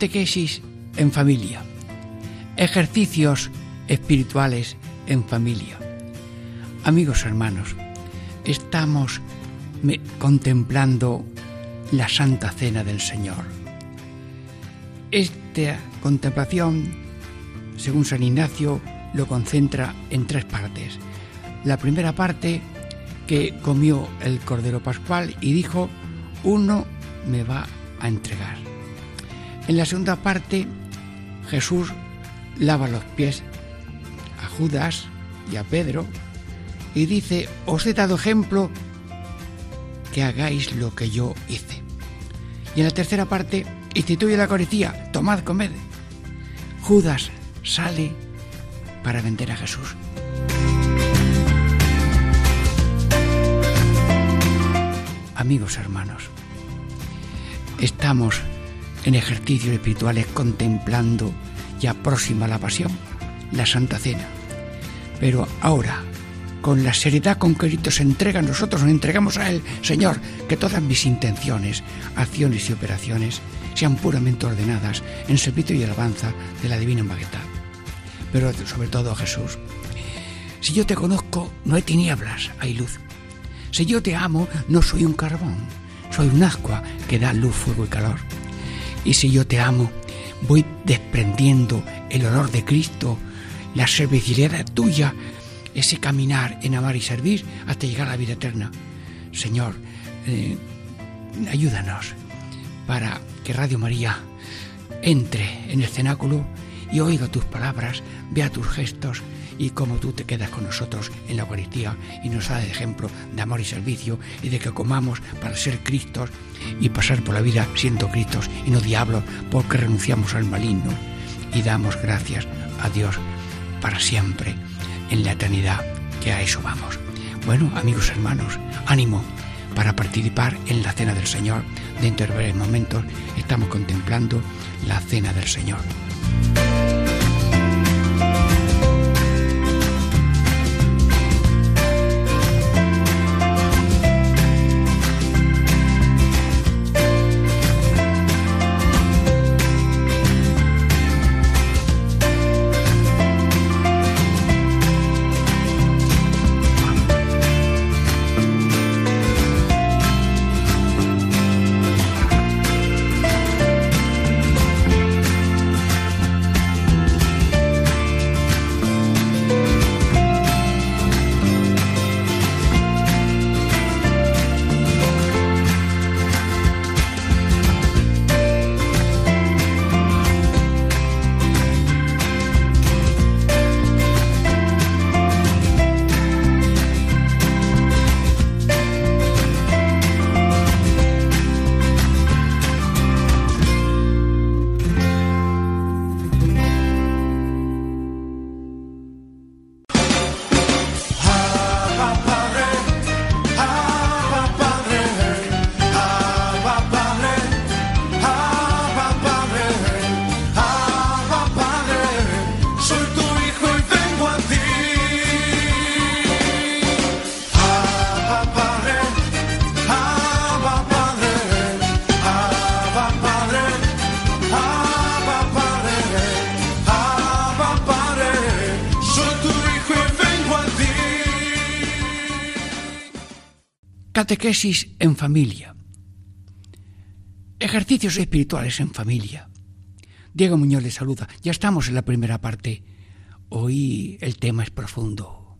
Catequesis en familia. Ejercicios espirituales en familia. Amigos hermanos, estamos contemplando la Santa Cena del Señor. Esta contemplación, según San Ignacio, lo concentra en tres partes. La primera parte, que comió el Cordero Pascual y dijo, uno me va a entregar. En la segunda parte, Jesús lava los pies a Judas y a Pedro y dice, os he dado ejemplo que hagáis lo que yo hice. Y en la tercera parte, instituye la Eucaristía, tomad, comed. Judas sale para vender a Jesús. Amigos hermanos, estamos en ejercicios espirituales contemplando ya próxima la pasión, la Santa Cena. Pero ahora, con la seriedad con que Cristo se entrega, nosotros nos entregamos a Él, Señor, que todas mis intenciones, acciones y operaciones sean puramente ordenadas en servicio y alabanza de la divina majestad. Pero sobre todo, Jesús, si yo te conozco, no hay tinieblas, hay luz. Si yo te amo, no soy un carbón, soy un ascua que da luz, fuego y calor. Y si yo te amo, voy desprendiendo el olor de Cristo, la servicialidad tuya, ese caminar en amar y servir hasta llegar a la vida eterna. Señor, eh, ayúdanos para que Radio María entre en el cenáculo y oiga tus palabras, vea tus gestos y cómo tú te quedas con nosotros en la Eucaristía y nos da de ejemplo de amor y servicio y de que comamos para ser Cristos y pasar por la vida siendo Cristos y no diablos porque renunciamos al maligno y damos gracias a Dios para siempre en la eternidad que a eso vamos. Bueno, amigos hermanos, ánimo para participar en la cena del Señor. Dentro de breves momentos estamos contemplando la cena del Señor. Catequesis en familia. Ejercicios espirituales en familia. Diego Muñoz le saluda. Ya estamos en la primera parte. Hoy el tema es profundo.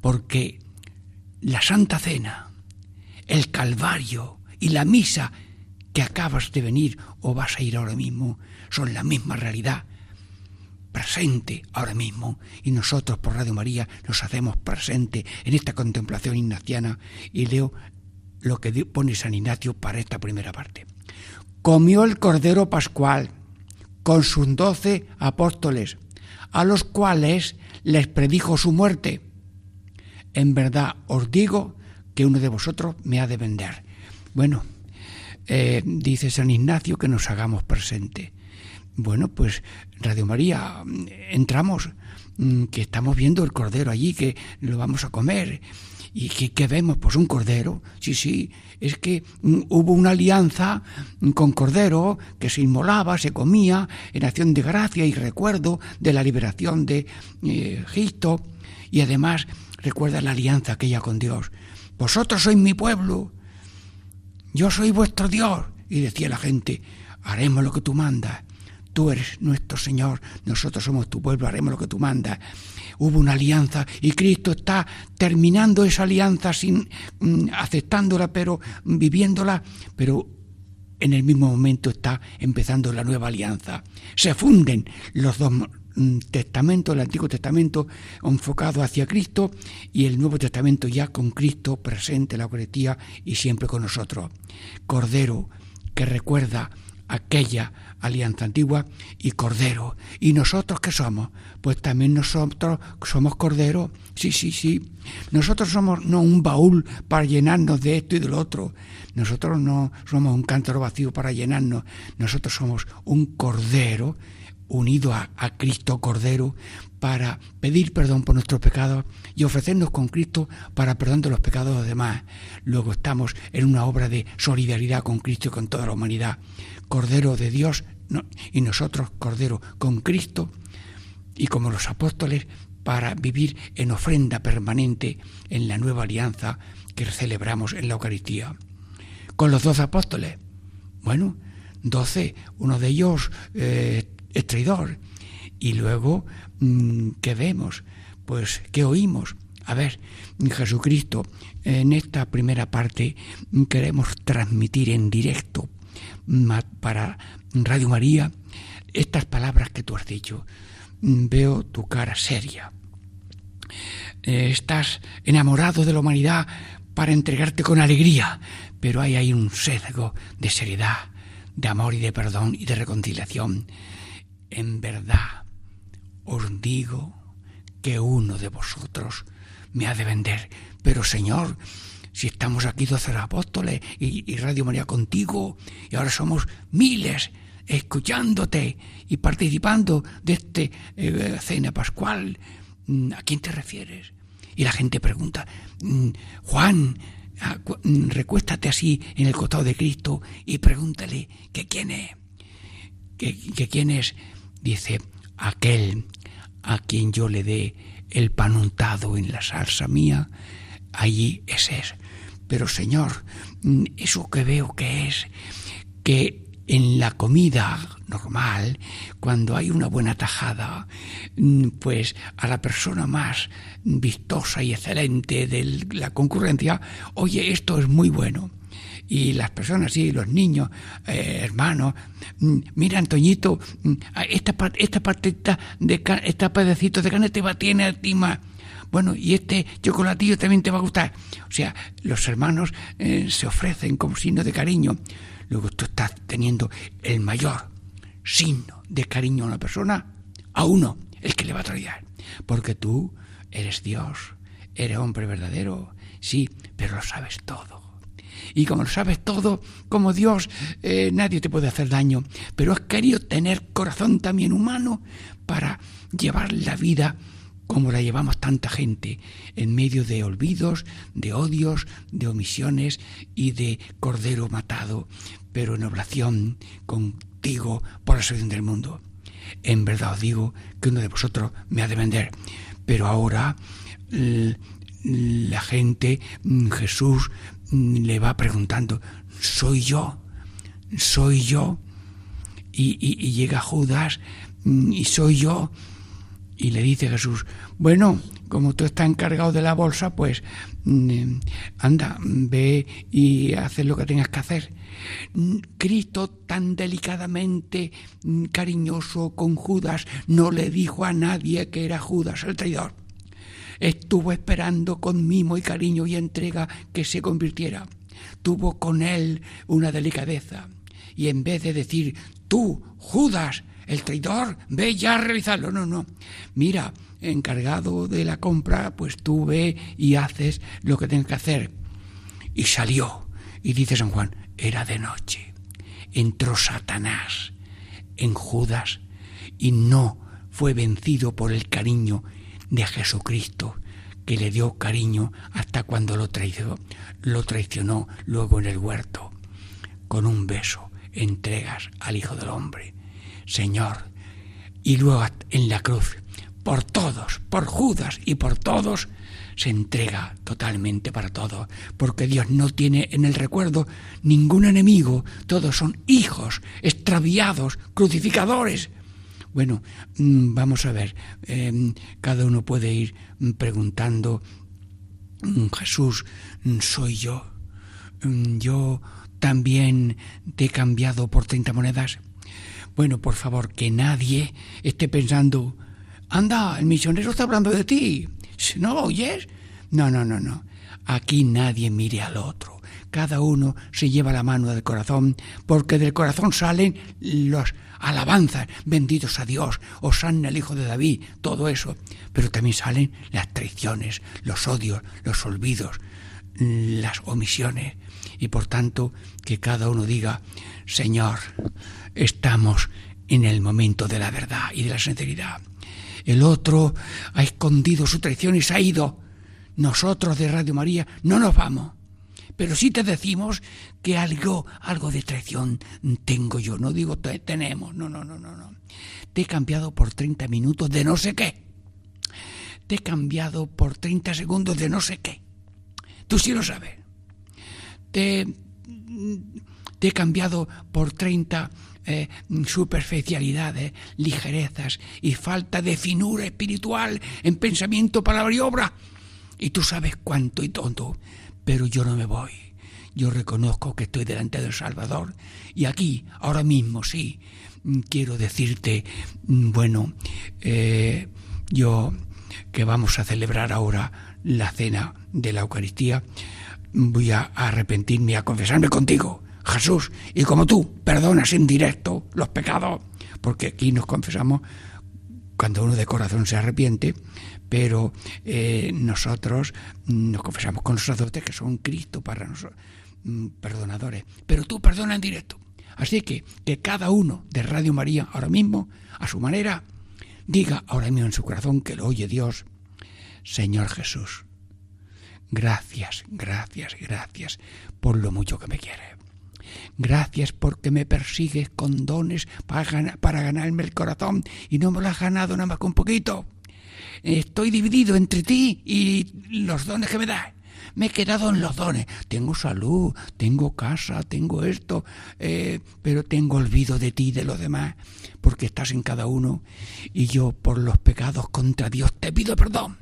Porque la Santa Cena, el Calvario y la misa que acabas de venir o vas a ir ahora mismo son la misma realidad. presente ahora mismo y nosotros por Radio María nos hacemos presente en esta contemplación ignaciana y leo lo que pone San Ignacio para esta primera parte. Comió el Cordero Pascual con sus doce apóstoles, a los cuales les predijo su muerte. En verdad os digo que uno de vosotros me ha de vender. Bueno, eh, dice San Ignacio que nos hagamos presente. Bueno, pues Radio María, entramos, mm, que estamos viendo el cordero allí, que lo vamos a comer. ¿Y qué, vemos? Pues un cordero. Sí, sí, es que mm, hubo una alianza con cordero que se inmolaba, se comía en acción de gracia y recuerdo de la liberación de eh, Egipto. Y además recuerda la alianza aquella con Dios. Vosotros sois mi pueblo, yo soy vuestro Dios. Y decía la gente, haremos lo que tú mandas tú eres nuestro Señor, nosotros somos tu pueblo, haremos lo que tú mandas. Hubo una alianza y Cristo está terminando esa alianza sin mm, aceptándola, pero viviéndola, pero en el mismo momento está empezando la nueva alianza. Se funden los dos mm, testamentos, el Antiguo Testamento enfocado hacia Cristo y el Nuevo Testamento ya con Cristo presente en la Eucaristía y siempre con nosotros. Cordero que recuerda aquella alianza antigua y cordero. ¿Y nosotros qué somos? Pues también nosotros somos cordero. Sí, sí, sí. Nosotros somos no un baúl para llenarnos de esto y del otro. Nosotros no somos un cántaro vacío para llenarnos. Nosotros somos un cordero unido a, a, Cristo Cordero para pedir perdón por nuestros pecados y ofrecernos con Cristo para perdón de los pecados de los demás. Luego estamos en una obra de solidaridad con Cristo y con toda la humanidad. Cordero de Dios y nosotros Cordero con Cristo y como los apóstoles para vivir en ofrenda permanente en la nueva alianza que celebramos en la Eucaristía. Con los doce apóstoles, bueno, doce, uno de ellos eh, es traidor. Y luego, mm, ¿qué vemos? Pues, ¿qué oímos? A ver, Jesucristo, en esta primera parte queremos transmitir en directo para Radio María estas palabras que tú has dicho. Veo tu cara seria. Eh, estás enamorado de la humanidad para entregarte con alegría, pero hay ahí un sesgo de seriedad, de amor y de perdón y de reconciliación. En verdad os digo que uno de vosotros me ha de vender. Pero Señor, si estamos aquí doce apóstoles y, Radio María contigo, y ahora somos miles escuchándote y participando de este eh, cena pascual, mm, ¿a quién te refieres? Y la gente pregunta, mm, Juan, mm, recuéstate así en el costado de Cristo y pregúntale que quién es. Que quién es, dice, aquel a quien yo le dé el pan untado en la salsa mía, allí ese es. Pero Señor, mm, eso que veo que es que en la comida normal, cuando hay una buena tajada, mm, pues a la persona más vistosa y excelente de la concurrencia, oye, esto es muy bueno. Y las personas, sí, los niños, eh, hermanos, mm, mira, Antoñito, esta, esta partita de esta pedacito de carne te va, tiene a bueno, y este chocolatillo también te va a gustar. O sea, los hermanos eh, se ofrecen como signo de cariño. Luego tú estás teniendo el mayor signo de cariño a una persona, a uno, el que le va a traer. Porque tú eres Dios, eres hombre verdadero, sí, pero lo sabes todo. Y como lo sabes todo, como Dios, eh, nadie te puede hacer daño. Pero has querido tener corazón también humano para llevar la vida como la llevamos tanta gente, en medio de olvidos, de odios, de omisiones y de cordero matado, pero en oración contigo por la salvación del mundo. En verdad os digo que uno de vosotros me ha de vender. Pero ahora la gente, mm, Jesús mm, le va preguntando, ¿soy yo? ¿Soy yo? Y, y llega Judas, mm, y soy yo Y le dice Jesús, bueno, como tú estás encargado de la bolsa, pues mm, anda, ve y haz lo que tengas que hacer. Cristo tan delicadamente mm, cariñoso con Judas no le dijo a nadie que era Judas el traidor. Estuvo esperando con mimo y cariño y entrega que se convirtiera. Tuvo con él una delicadeza. Y en vez de decir, tú, Judas, el traidor, ve ya a realizarlo. No, no. Mira, encargado de la compra, pues tú ve y haces lo que tienes que hacer. Y salió. Y dice San Juan, era de noche. Entró Satanás en Judas y no fue vencido por el cariño de Jesucristo, que le dio cariño hasta cuando lo traicionó, lo traicionó luego en el huerto. Con un beso entregas al Hijo del Hombre. Señor, y luego en la cruz, por todos, por Judas y por todos, se entrega totalmente para todos, porque Dios no tiene en el recuerdo ningún enemigo, todos son hijos, extraviados, crucificadores. Bueno, mm, vamos a ver, em, cada uno puede ir preguntando, mm, Jesús, mm, soy yo, yo también te he cambiado por 30 monedas. Bueno, por favor, que nadie esté pensando, anda, el misionero está hablando de ti. ¿No oyes? No, no, no, no. Aquí nadie mire al otro. Cada uno se lleva la mano del corazón, porque del corazón salen los alabanzas, benditos a Dios, Osanna el Hijo de David, todo eso. Pero también salen las traiciones, los odios, los olvidos, las omisiones. Y por tanto, que cada uno diga, Señor, estamos en el momento de la verdad y de la sinceridad. El otro ha escondido su traición y se ha ido. Nosotros de Radio María no nos vamos. Pero sí te decimos que algo, algo de traición tengo yo. No digo tenemos, no, no, no, no, no. Te he cambiado por 30 minutos de no sé qué. Te he cambiado por 30 segundos de no sé qué. Tú sí lo sabes. Te, te he cambiado por 30 eh, superficialidades, ligerezas y falta de finura espiritual en pensamiento, palabra y obra. Y tú sabes cuánto y tonto, pero yo no me voy. Yo reconozco que estoy delante del Salvador y aquí, ahora mismo, sí, quiero decirte, bueno, eh, yo que vamos a celebrar ahora la cena de la Eucaristía, voy a arrepentirme, a confesarme contigo Jesús, y como tú perdonas en directo los pecados, porque aquí nos confesamos cuando uno de corazón se arrepiente, pero eh, nosotros nos confesamos con los sacerdotes que son Cristo para nosotros, mm, perdonadores, pero tú perdona en directo. Así que que cada uno de Radio María ahora mismo, a su manera, diga ahora mismo en su corazón que lo oye Dios, Señor Jesús, gracias, gracias, gracias por lo mucho que me quieres. Gracias porque me persigues con dones para, ganarme el corazón y no me lo has ganado nada más que un poquito. Estoy dividido entre ti y los dones que me das. Me he quedado en los dones. Tengo salud, tengo casa, tengo esto, eh, pero tengo olvido de ti y de los demás, porque estás en cada uno. Y yo por los pecados contra Dios te pido perdón.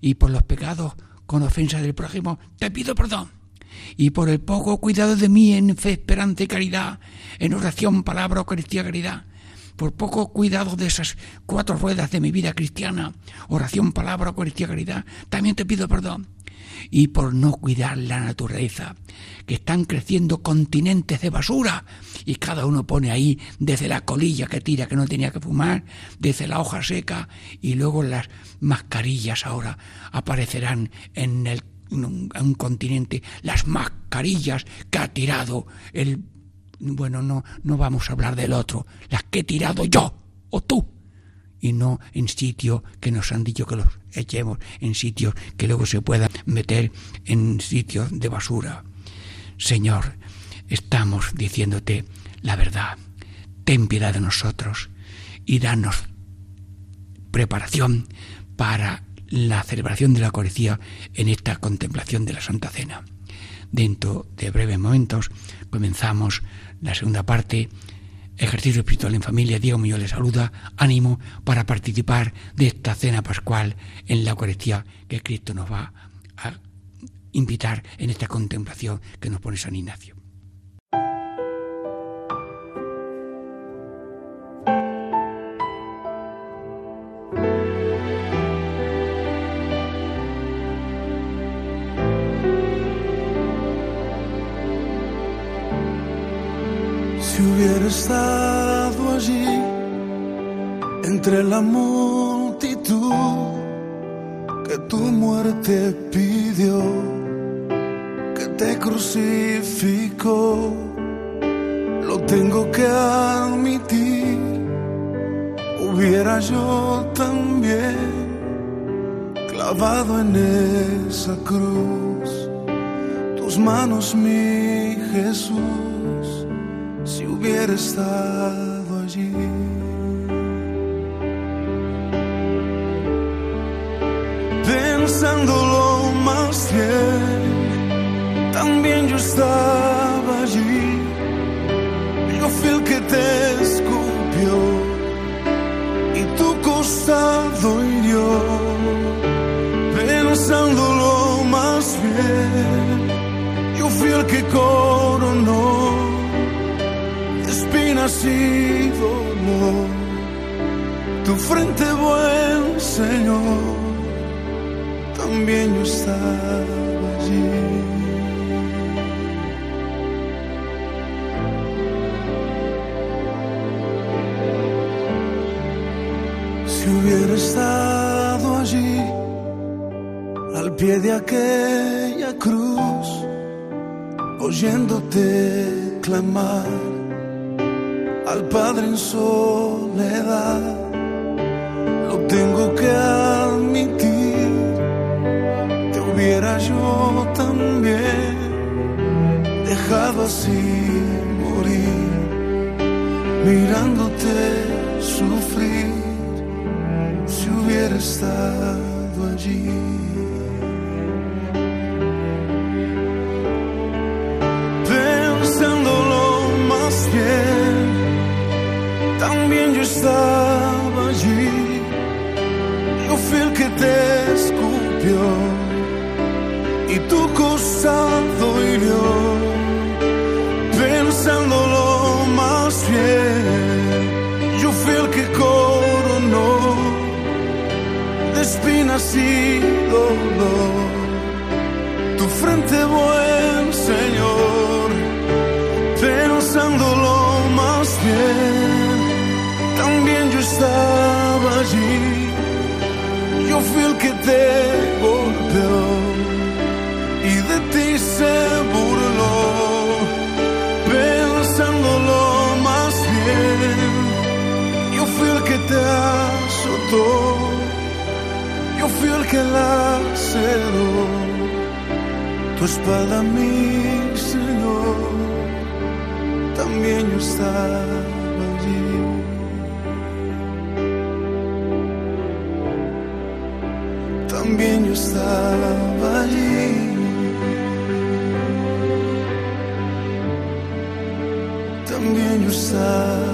Y por los pecados con ofensa del prójimo te pido perdón y por el poco cuidado de mí en fe, esperanza y caridad, en oración, palabra, Eucaristía, caridad, por poco cuidado de esas cuatro ruedas de mi vida cristiana, oración, palabra, Eucaristía, caridad, también te pido perdón. Y por no cuidar la naturaleza, que están creciendo continentes de basura, y cada uno pone ahí desde la colilla que tira que no tenía que fumar, desde la hoja seca, y luego las mascarillas ahora aparecerán en el un, un continente, las mascarillas que ha tirado el... Bueno, no, no vamos a hablar del otro, las que he tirado yo o tú, y no en sitios que nos han dicho que los echemos, en sitios que luego se puedan meter en sitios de basura. Señor, estamos diciéndote la verdad. Ten piedad de nosotros y danos preparación para la celebración de la Eucaristía en esta contemplación de la Santa Cena. Dentro de breves momentos comenzamos la segunda parte Ejercicio Espiritual en Familia, Diego Muñoz le saluda, ánimo para participar de esta cena pascual en la Eucaristía que Cristo nos va a invitar en esta contemplación que nos pone San Ignacio. Estado allí entre la multitud que tu muerte pidió, que te crucificó, lo tengo que admitir, hubiera yo también clavado en esa cruz. Tus manos, mi Jesús hubiera estado allí. Pensándolo más bien, también yo estaba allí. Yo fui el que te escupió y tu costado hirió. Pensándolo más bien, yo fui el que coronó y dolor. Tu frente, buen Señor, también yo estaba allí. Si hubiera estado allí, al pie de aquella cruz, oyéndote clamar al Padre en soledad. Lo tengo que admitir, te hubiera yo también dejado así morir, mirándote sufrir, si hubiera estado allí. Yo estaba allí. Yo fui el que te escupió y tu costado hirió. Pensándolo más bien, yo fui el que coronó de espinas y dolor te golpeó y de ti se burló, pensándolo más bien, yo fui el que te azotó, yo fui el que la cerró, tu espalda mi Señor, también yo estaba estaba allí. También yo estaba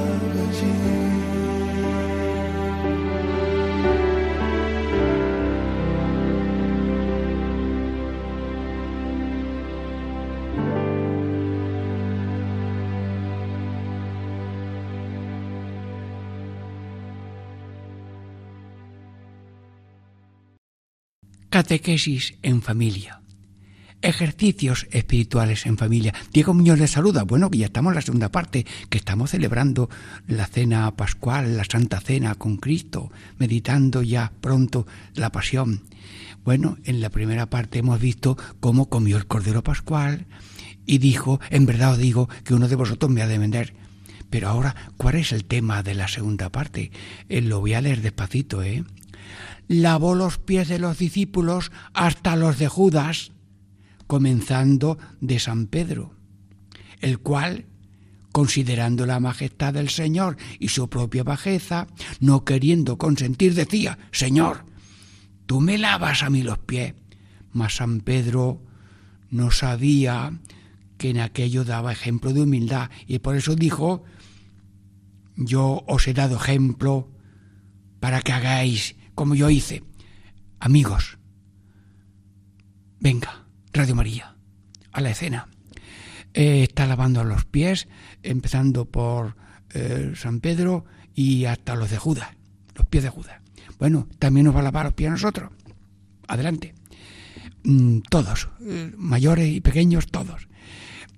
Catequesis en familia. Ejercicios espirituales en familia. Diego Muñoz les saluda. Bueno, que ya estamos en la segunda parte, que estamos celebrando la cena pascual, la Santa Cena con Cristo, meditando ya pronto la pasión. Bueno, en la primera parte hemos visto cómo comió el Cordero Pascual y dijo, en verdad os digo que uno de vosotros me ha de vender. Pero ahora, ¿cuál es el tema de la segunda parte? Eh, lo voy a leer despacito, ¿eh? Lavó los pies de los discípulos hasta los de Judas, comenzando de San Pedro, el cual, considerando la majestad del Señor y su propia bajeza, no queriendo consentir, decía, Señor, tú me lavas a mí los pies. Mas San Pedro no sabía que en aquello daba ejemplo de humildad y por eso dijo, yo os he dado ejemplo para que hagáis como yo hice. Amigos, venga, Radio María, a la escena. Eh, está lavando los pies, empezando por eh, San Pedro y hasta los de Judas, los pies de Judas. Bueno, también nos va a lavar los pies a nosotros. Adelante. Mm, todos, eh, mayores y pequeños, todos.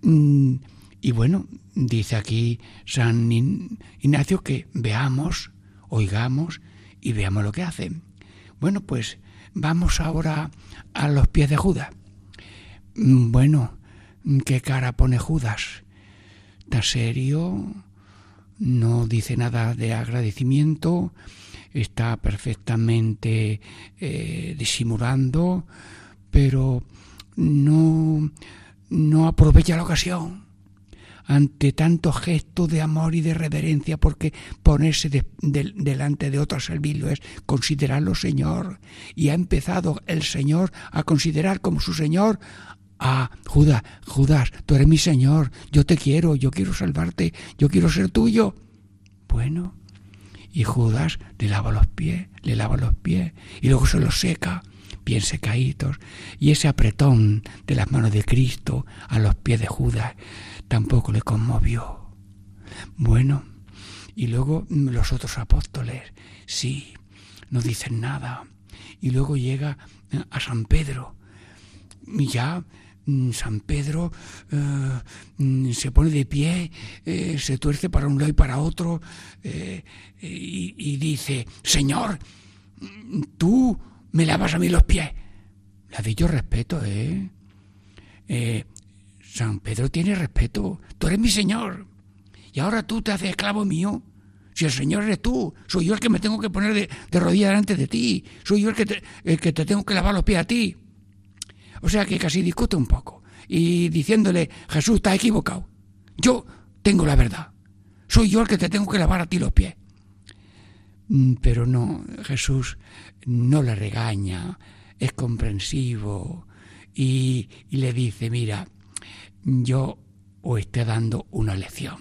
Mm, y bueno, dice aquí San Ignacio que veamos, oigamos y veamos lo que hacen. Bueno, pues vamos ahora a los pies de Judas. Mm, bueno, ¿qué cara pone Judas? ¿Está serio? No dice nada de agradecimiento, está perfectamente eh, disimulando, pero no, no aprovecha la ocasión ante tanto gesto de amor y de reverencia, porque ponerse delante de otro servirlo es considerarlo Señor. Y ha empezado el Señor a considerar como su Señor a Judas, Judas, tú eres mi Señor, yo te quiero, yo quiero salvarte, yo quiero ser tuyo. Bueno, y Judas le lava los pies, le lava los pies y luego se los seca, bien secaditos. Y ese apretón de las manos de Cristo a los pies de Judas tampoco le conmovió. Bueno, y luego los otros apóstoles, sí, no dicen nada. Y luego llega eh, a San Pedro. Y ya mm, San Pedro eh, mm, se pone de pie, eh, se tuerce para un lado y para otro y, y, dice, Señor, tú me lavas a mí los pies. Le ha dicho respeto, ¿eh? San Pedro tiene respeto. Tú eres mi Señor. Y ahora tú te haces esclavo mío. Si el Señor eres tú, soy yo el que me tengo que poner de, rodillas delante de ti. Soy yo el que, te, el que te tengo que lavar los pies a ti. O sea que casi discute un poco. Y diciéndole, Jesús, estás equivocado. Yo tengo la verdad. Soy yo el que te tengo que lavar a ti los pies. Mm, pero no, Jesús no le regaña, es comprensivo y, le dice, mira, yo os esté dando una lección.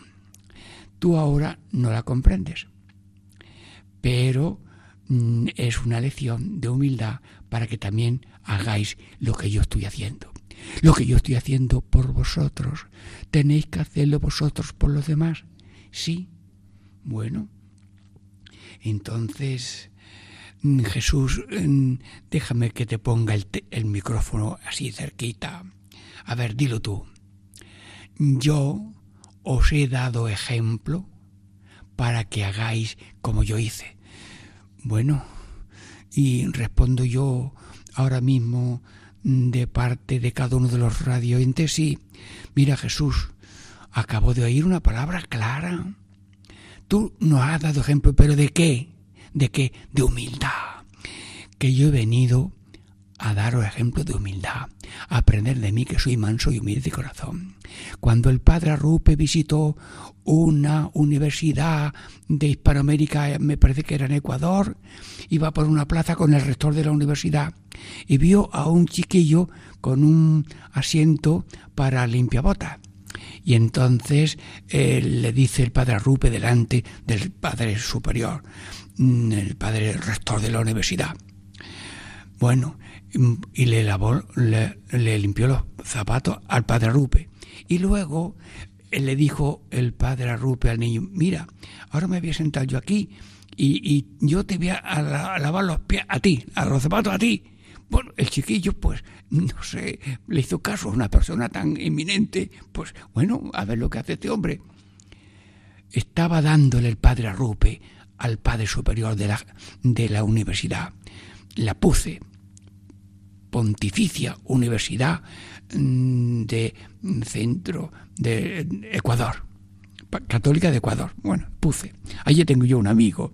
Tú ahora no la comprendes, pero mm, es una lección de humildad para que también hagáis lo que yo estoy haciendo. Lo que yo estoy haciendo por vosotros, ¿tenéis que hacerlo vosotros por los demás? Sí. Bueno, entonces mm, Jesús, mm, déjame que te ponga el, el micrófono así cerquita. A ver, dilo tú yo os he dado ejemplo para que hagáis como yo hice. Bueno, y respondo yo ahora mismo de parte de cada uno de los radioentes, sí, mira Jesús, acabo de oír una palabra clara. Tú nos has dado ejemplo, pero ¿de qué? ¿De qué? De humildad. Que yo he venido a daros ejemplo de humildad, a aprender de mí que soy manso y humilde de corazón. Cuando el padre Arrupe visitó una universidad de Hispanoamérica, me parece que era en Ecuador, iba por una plaza con el rector de la universidad y vio a un chiquillo con un asiento para limpiabotas. Y entonces eh, le dice el padre Arrupe delante del padre superior, mm, el padre rector de la universidad. Bueno, y le lavó, le, limpió los zapatos al padre Arrupe. Y luego eh, le dijo el padre Arrupe al niño, mira, ahora me voy a sentar yo aquí y, yo te voy a, lavar los pies a ti, a los zapatos a ti. Bueno, el chiquillo, pues, no sé, le hizo caso a una persona tan eminente, pues, bueno, a ver lo que hace este hombre. Estaba dándole el padre Arrupe al padre superior de la, de la universidad. La puse Pontificia Universidad mm, de Centro de Ecuador, Católica de Ecuador. Bueno, puse. Allí tengo yo un amigo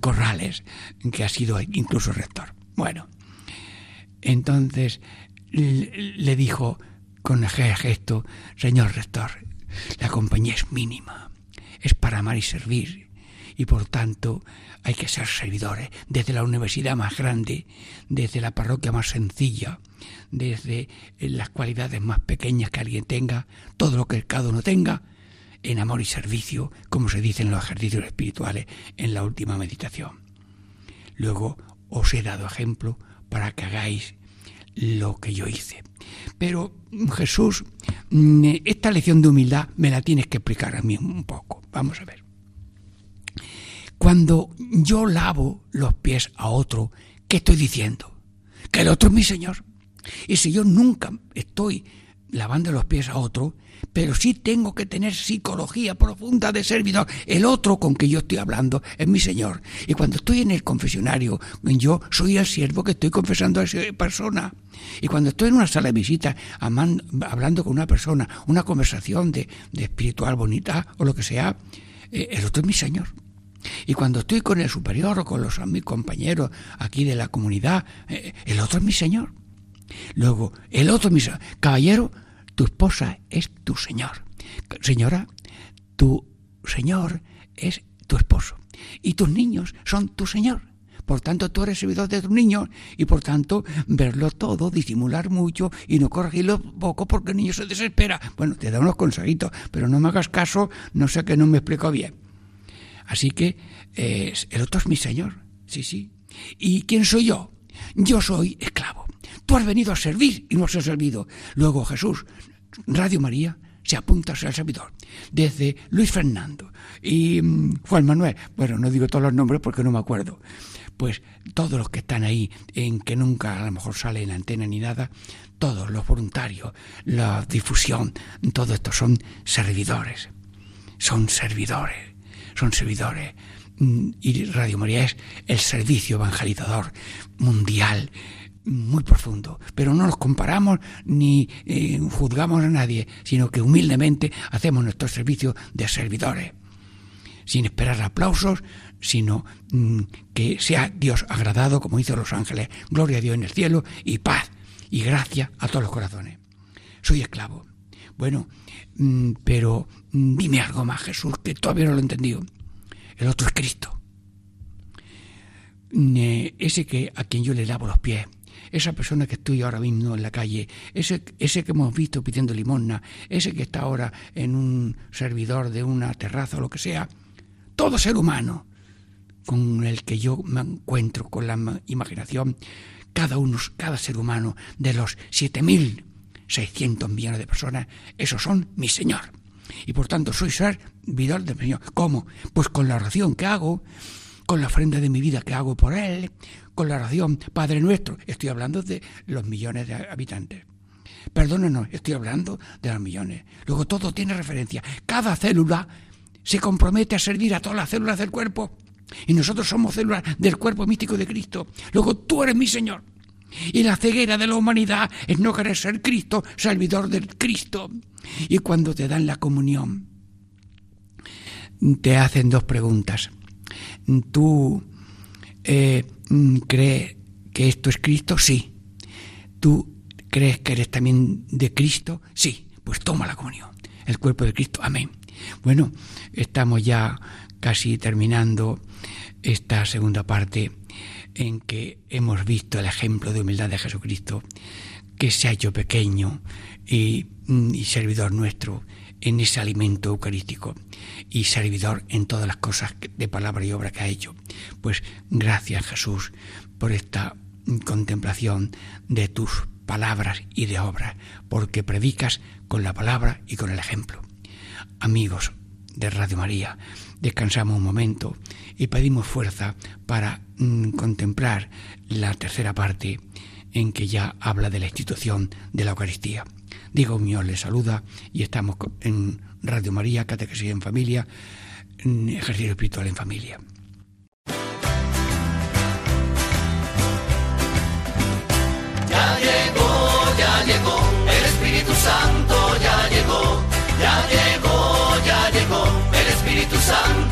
Corrales que ha sido incluso rector. Bueno, entonces le dijo con gesto, señor rector, la compañía es mínima, es para amar y servir y por tanto hay que ser servidores, desde la universidad más grande, desde la parroquia más sencilla, desde las cualidades más pequeñas que alguien tenga, todo lo que cada uno tenga, en amor y servicio, como se dice en los ejercicios espirituales en la última meditación. Luego os he dado ejemplo para que hagáis lo que yo hice. Pero Jesús, mm, esta lección de humildad me la tienes que explicar a mí un poco. Vamos a ver. Cuando yo lavo los pies a otro, ¿qué estoy diciendo? Que el otro es mi Señor. Y si yo nunca estoy lavando los pies a otro, pero sí tengo que tener psicología profunda de servidor. El otro con que yo estoy hablando es mi Señor. Y cuando estoy en el confesionario, yo soy el siervo que estoy confesando a esa persona. Y cuando estoy en una sala de visita, hablando con una persona, una conversación de, espiritual bonita o lo que sea, eh, el otro es mi Señor. Y cuando estoy con el superior o con los mis compañeros aquí de la comunidad, eh, el otro es mi Señor. Luego, el otro es mi Señor. Caballero, tu esposa es tu Señor. Señora, tu Señor es tu esposo. Y tus niños son tu Señor. Por tanto, tú eres servidor de tus niños y por tanto, verlo todo, disimular mucho y no corregirlo poco porque el niño se desespera. Bueno, te da unos consejitos, pero no me hagas caso, no sé que no me explico bien. Así que eh, el otro es mi Señor. Sí, sí. ¿Y quién soy yo? Yo soy esclavo. Has venido a servir y no has servido. Luego Jesús, Radio María, se apunta a ser servidor. Desde Luis Fernando y mm, Juan Manuel, bueno, no digo todos los nombres porque no me acuerdo, pues todos los que están ahí, en que nunca a lo mejor sale en antena ni nada, todos los voluntarios, la difusión, todo esto son servidores, son servidores, son servidores. Mm, y Radio María es el servicio evangelizador mundial muy profundo, pero no nos comparamos ni eh, juzgamos a nadie, sino que humildemente hacemos nuestro servicio de servidores, sin esperar aplausos, sino mm, que sea Dios agradado, como hizo los ángeles, gloria a Dios en el cielo y paz y gracia a todos los corazones. Soy esclavo. Bueno, mm, pero mm, dime algo más, Jesús, que todavía no lo he entendido. El otro es Cristo. Ese que a quien yo le lavo los pies, esa persona que estoy ahora mismo en la calle, ese, ese que hemos visto pidiendo limosna, ese que está ahora en un servidor de una terraza o lo que sea, todo ser humano con el que yo me encuentro con la imaginación, cada uno, cada ser humano de los 7.600 millones de personas, esos son mi Señor. Y por tanto soy servidor del Señor. ¿Cómo? Pues con la oración que hago, con la ofrenda de mi vida que hago por Él, con la oración Padre Nuestro. Estoy hablando de los millones de habitantes. Perdónenos, estoy hablando de los millones. Luego todo tiene referencia. Cada célula se compromete a servir a todas las células del cuerpo. Y nosotros somos células del cuerpo místico de Cristo. Luego tú eres mi Señor. Y la ceguera de la humanidad es no querer ser Cristo, servidor del Cristo. Y cuando te dan la comunión, te hacen dos preguntas. ¿Tú eh, crees que esto es Cristo? Sí. ¿Tú crees que eres también de Cristo? Sí. Pues toma la comunión. El cuerpo de Cristo. Amén. Bueno, estamos ya casi terminando esta segunda parte en que hemos visto el ejemplo de humildad de Jesucristo, que se ha hecho pequeño y, y servidor nuestro en ese alimento eucarístico y servidor en todas las cosas de palabra y obra que ha hecho. Pues gracias Jesús por esta contemplación de tus palabras y de obras, porque predicas con la palabra y con el ejemplo. Amigos de Radio María, descansamos un momento y pedimos fuerza para mm, contemplar la tercera parte en que ya habla de la institución de la Eucaristía. Diego Muñoz les saluda y estamos en Radio María, Catequesis en Familia, Ejercicio Espiritual en Familia. Ya llegó, ya llegó, el Espíritu Santo ya llegó, ya llegó, ya llegó, el Espíritu Santo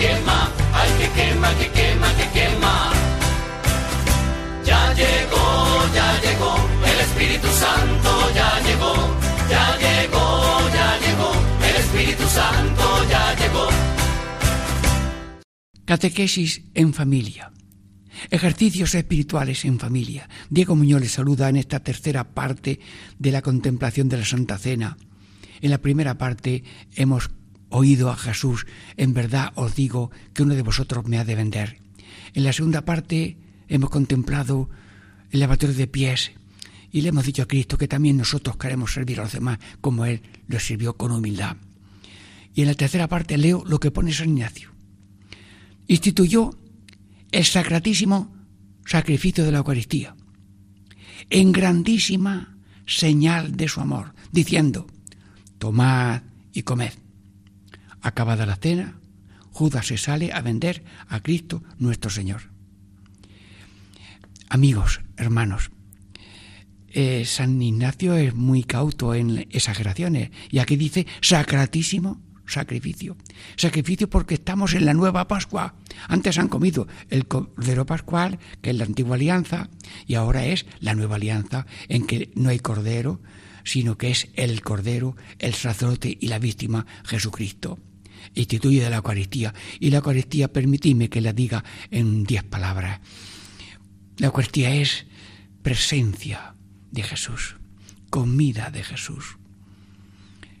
quema, que quema, ay, que quema, que quema, que quema. Ya llegó, ya llegó, el Espíritu Santo ya llegó, ya llegó, ya llegó, el Espíritu Santo ya llegó. Catequesis en familia. Ejercicios espirituales en familia. Diego Muñoz les saluda en esta tercera parte de la contemplación de la Santa Cena. En la primera parte hemos oído a Jesús, en verdad os digo que uno de vosotros me ha de vender. En la segunda parte hemos contemplado el lavatorio de pies y le hemos dicho a Cristo que también nosotros queremos servir a los demás como Él lo sirvió con humildad. Y en la tercera parte leo lo que pone San Ignacio. Instituyó el sacratísimo sacrificio de la Eucaristía, en grandísima señal de su amor, diciendo, tomad y comed. Acabada la cena, Judas se sale a vender a Cristo nuestro Señor. Amigos, hermanos, eh, San Ignacio es muy cauto en exageraciones y aquí dice sacratísimo sacrificio. Sacrificio porque estamos en la nueva Pascua. Antes han comido el cordero pascual, que es la antigua alianza, y ahora es la nueva alianza en que no hay cordero, sino que es el cordero, el sacerdote y la víctima Jesucristo. Instituye de la Eucaristía. Y la Eucaristía, permitidme que la diga en diez palabras. La Eucaristía es presencia de Jesús, comida de Jesús,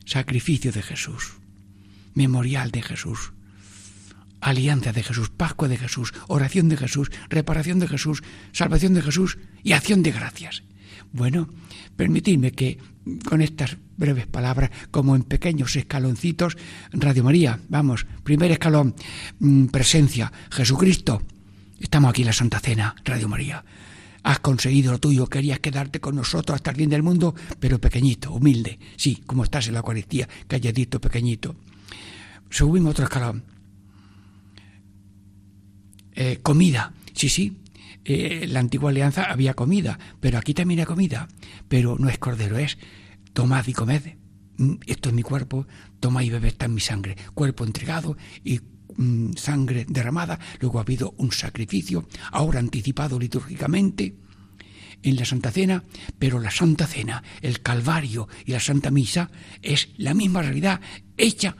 sacrificio de Jesús, memorial de Jesús, alianza de Jesús, Pascua de Jesús, oración de Jesús, reparación de Jesús, salvación de Jesús y acción de gracias. Bueno, permitidme que con estas breves palabras, como en pequeños escaloncitos, Radio María, vamos, primer escalón, mm, presencia, Jesucristo, Estamos aquí en la Santa Cena, Radio María. Has conseguido lo tuyo, querías quedarte con nosotros hasta el fin del mundo, pero pequeñito, humilde. Sí, como estás en la Eucaristía, calladito, pequeñito. Subimos otro escalón. Eh, comida, sí, sí. Eh, la antigua alianza había comida, pero aquí también hay comida. Pero no es cordero, es tomad y comed. Mm, esto es mi cuerpo, toma y bebe, está en mi sangre. Cuerpo entregado y Mm, sangre derramada, luego ha habido un sacrificio, ahora anticipado litúrgicamente en la Santa Cena, pero la Santa Cena, el Calvario y la Santa Misa es la misma realidad hecha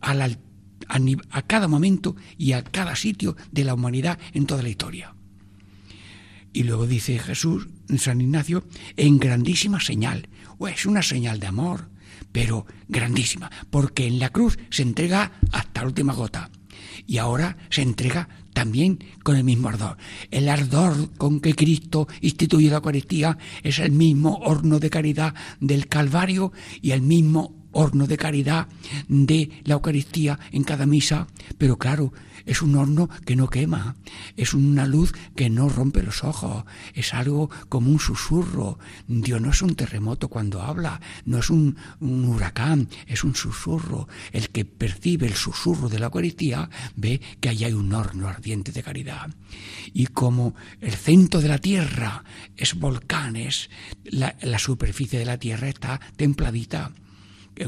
a cada momento y a cada sitio de la humanidad en toda la historia. Y luego dice Jesús, San Ignacio, en grandísima señal, o es una señal de amor, pero grandísima, porque en la cruz se entrega hasta la última gota. Y ahora se entrega también con el mismo ardor. El ardor con que Cristo instituye la Eucaristía es el mismo horno de caridad del Calvario y el mismo horno de caridad de la Eucaristía en cada misa, pero claro, es un horno que no quema, es una luz que no rompe los ojos, es algo como un susurro. Dios no es un terremoto cuando habla, no es un, huracán, es un susurro. El que percibe el susurro de la Eucaristía ve que allí hay un horno ardiente de caridad. Y como el centro de la tierra es volcanes, la superficie de la tierra está templadita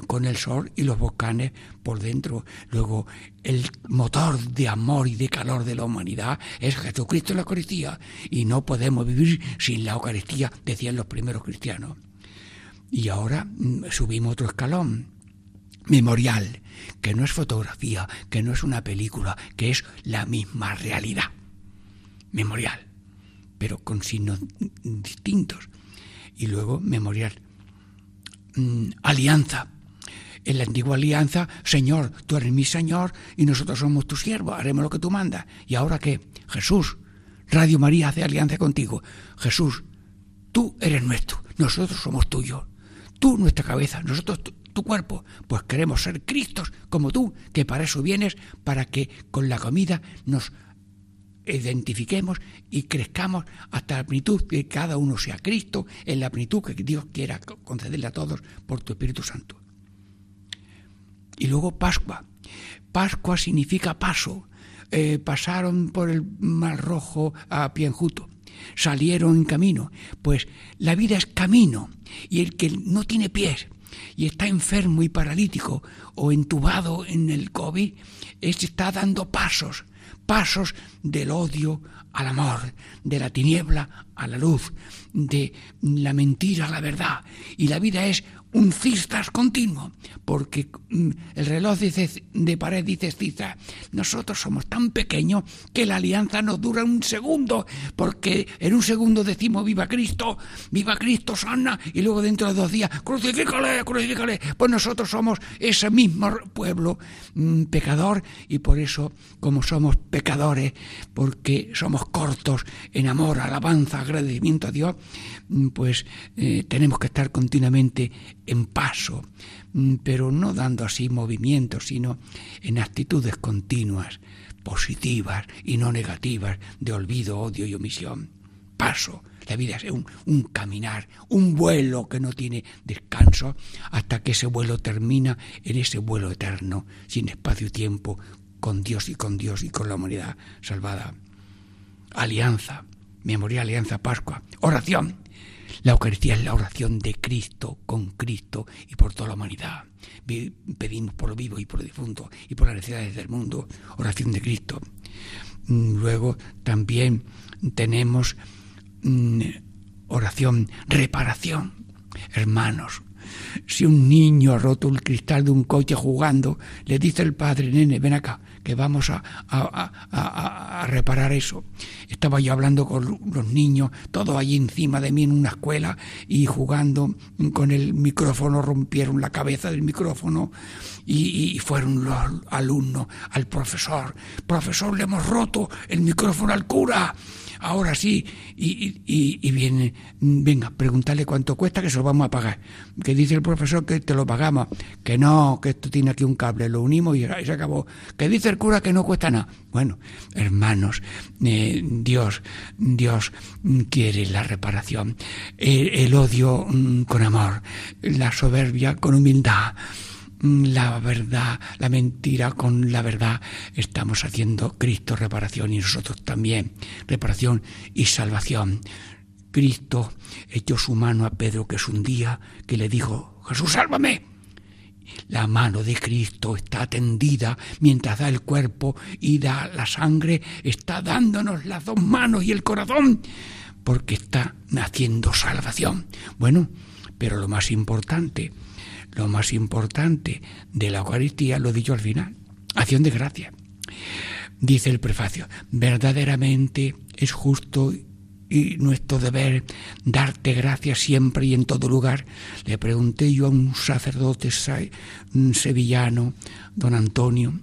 con el sol y los volcanes por dentro. Luego, el motor de amor y de calor de la humanidad es Jesucristo en la Eucaristía. Y no podemos vivir sin la Eucaristía, decían los primeros cristianos. Y ahora mm, subimos otro escalón. Memorial, que no es fotografía, que no es una película, que es la misma realidad. Memorial, pero con signos distintos. Y luego memorial. Mm, alianza, en la antigua alianza, Señor, tú eres mi Señor y nosotros somos tus siervos, haremos lo que tú mandas. ¿Y ahora qué? Jesús, Radio María hace alianza contigo. Jesús, tú eres nuestro, nosotros somos tuyos. Tú nuestra cabeza, nosotros tu, tu cuerpo. Pues queremos ser Cristos como tú, que para eso vienes, para que con la comida nos identifiquemos y crezcamos hasta la plenitud que cada uno sea Cristo, en la plenitud que Dios quiera concederle a todos por tu Espíritu Santo. Y luego Pascua. Pascua significa paso. Eh, pasaron por el Mar Rojo a pie enjuto. Salieron en camino. Pues la vida es camino. Y el que no tiene pies y está enfermo y paralítico o entubado en el COVID, está dando pasos, pasos del odio al amor, de la tiniebla a la luz, de la mentira a la verdad. Y la vida es un cistas continuo, porque mm, el reloj dice, de pared dice cistas. Nosotros somos tan pequeños que la alianza nos dura un segundo, porque en un segundo decimos viva Cristo, viva Cristo sana, y luego dentro de dos días, crucifícale, crucifícale. Pues nosotros somos ese mismo pueblo mm, pecador, y por eso, como somos pecadores, porque somos cortos en amor, alabanza, agradecimiento a Dios, mm, pues eh, tenemos que estar continuamente en paso, mm, pero no dando así movimientos, sino en actitudes continuas, positivas y no negativas, de olvido, odio y omisión. Paso. La vida es un, un caminar, un vuelo que no tiene descanso hasta que ese vuelo termina en ese vuelo eterno, sin espacio y tiempo, con Dios y con Dios y con la humanidad salvada. Alianza, memoria, alianza, Pascua, oración. La Eucaristía es la oración de Cristo con Cristo y por toda la humanidad. Pedimos por lo vivo y por lo difunto y por las necesidades del mundo. Oración de Cristo. Mm, luego también tenemos mm, oración, reparación. Hermanos, si un niño ha roto el cristal de un coche jugando, le dice el padre, nene, ven acá, vamos a, a, reparar eso. Estaba yo hablando con los niños, todos allí encima de mí en una escuela y jugando con el micrófono, rompieron la cabeza del micrófono y, y fueron los alumnos al profesor. Profesor, le hemos roto el micrófono al cura ahora sí, y, y, viene, venga, pregúntale cuánto cuesta que se lo vamos a pagar. Que dice el profesor que te lo pagamos, que no, que esto tiene aquí un cable, lo unimos y, se acabó. Que dice el cura que no cuesta nada. Bueno, hermanos, eh, Dios, Dios quiere la reparación, el odio mm, con amor, la soberbia con humildad la verdad, la mentira con la verdad, estamos haciendo Cristo reparación y nosotros también reparación y salvación. Cristo echó su mano a Pedro, que es un día que le dijo, Jesús, sálvame. La mano de Cristo está tendida mientras da el cuerpo y da la sangre, está dándonos las dos manos y el corazón, porque está haciendo salvación. Bueno, pero lo más importante, lo más importante de la Eucaristía lo he dicho al final, acción de gracia. Dice el prefacio, verdaderamente es justo y nuestro deber darte gracias siempre y en todo lugar. Le pregunté yo a un sacerdote sevillano, don Antonio,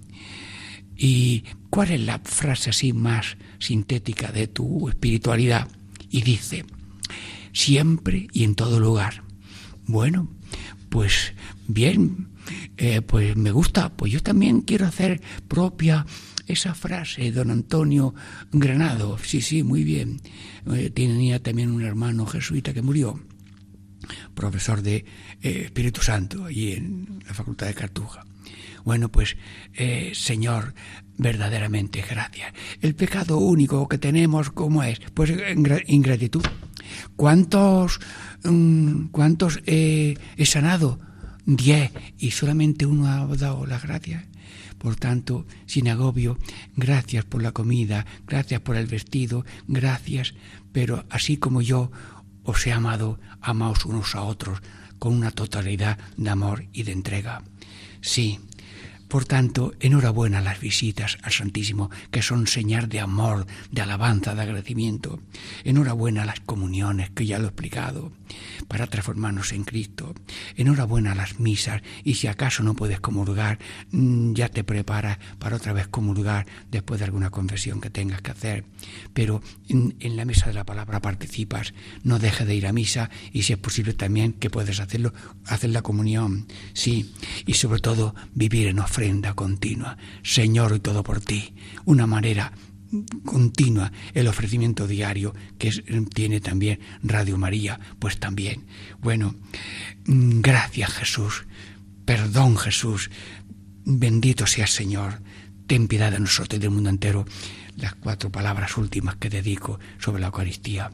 ¿y cuál es la frase así más sintética de tu espiritualidad? Y dice, siempre y en todo lugar. Bueno, pues bien, eh, pues me gusta, pues yo también quiero hacer propia esa frase, don Antonio Granado, sí, sí, muy bien. Eh, tenía también un hermano jesuita que murió, profesor de eh, Espíritu Santo, allí en la Facultad de Cartuja. Bueno, pues, Señor, verdaderamente gracias. El pecado único que tenemos, ¿cómo es? Pues ingratitud. ¿Cuántos, mm, cuántos he sanado? Diez, y solamente uno ha dado las gracias. Por tanto, sin agobio, gracias por la comida, gracias por el vestido, gracias, pero así como yo os he amado, amaos unos a otros con una totalidad de amor y de entrega. Sí, por tanto, enhorabuena las visitas al Santísimo, que son señal de amor, de alabanza, de agradecimiento. Enhorabuena las comuniones, que ya lo he explicado, para transformarnos en Cristo. Enhorabuena las misas, y si acaso no puedes comulgar, mm, ya te preparas para otra vez comulgar después de alguna confesión que tengas que hacer. Pero en, la mesa de la palabra participas, no dejes de ir a misa, y si es posible también que puedes hacerlo, hacer la comunión, sí, y sobre todo vivir en ofrenda continua. Señor, y todo por ti. Una manera continua, el ofrecimiento diario que tiene también Radio María, pues también. Bueno, mm, gracias Jesús, perdón Jesús, bendito sea Señor, ten piedad de nosotros y del mundo entero, las cuatro palabras últimas que dedico sobre la Eucaristía.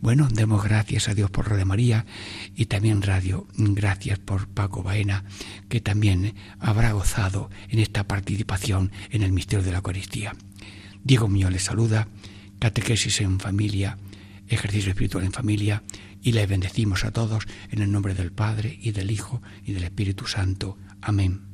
Bueno, demos gracias a Dios por Radio María y también Radio, gracias por Paco Baena, que también habrá gozado en esta participación en el misterio de la Eucaristía. Diego Muñoz les saluda, catequesis en familia, ejercicio espiritual en familia, y le bendecimos a todos en el nombre del Padre y del Hijo y del Espíritu Santo. Amén.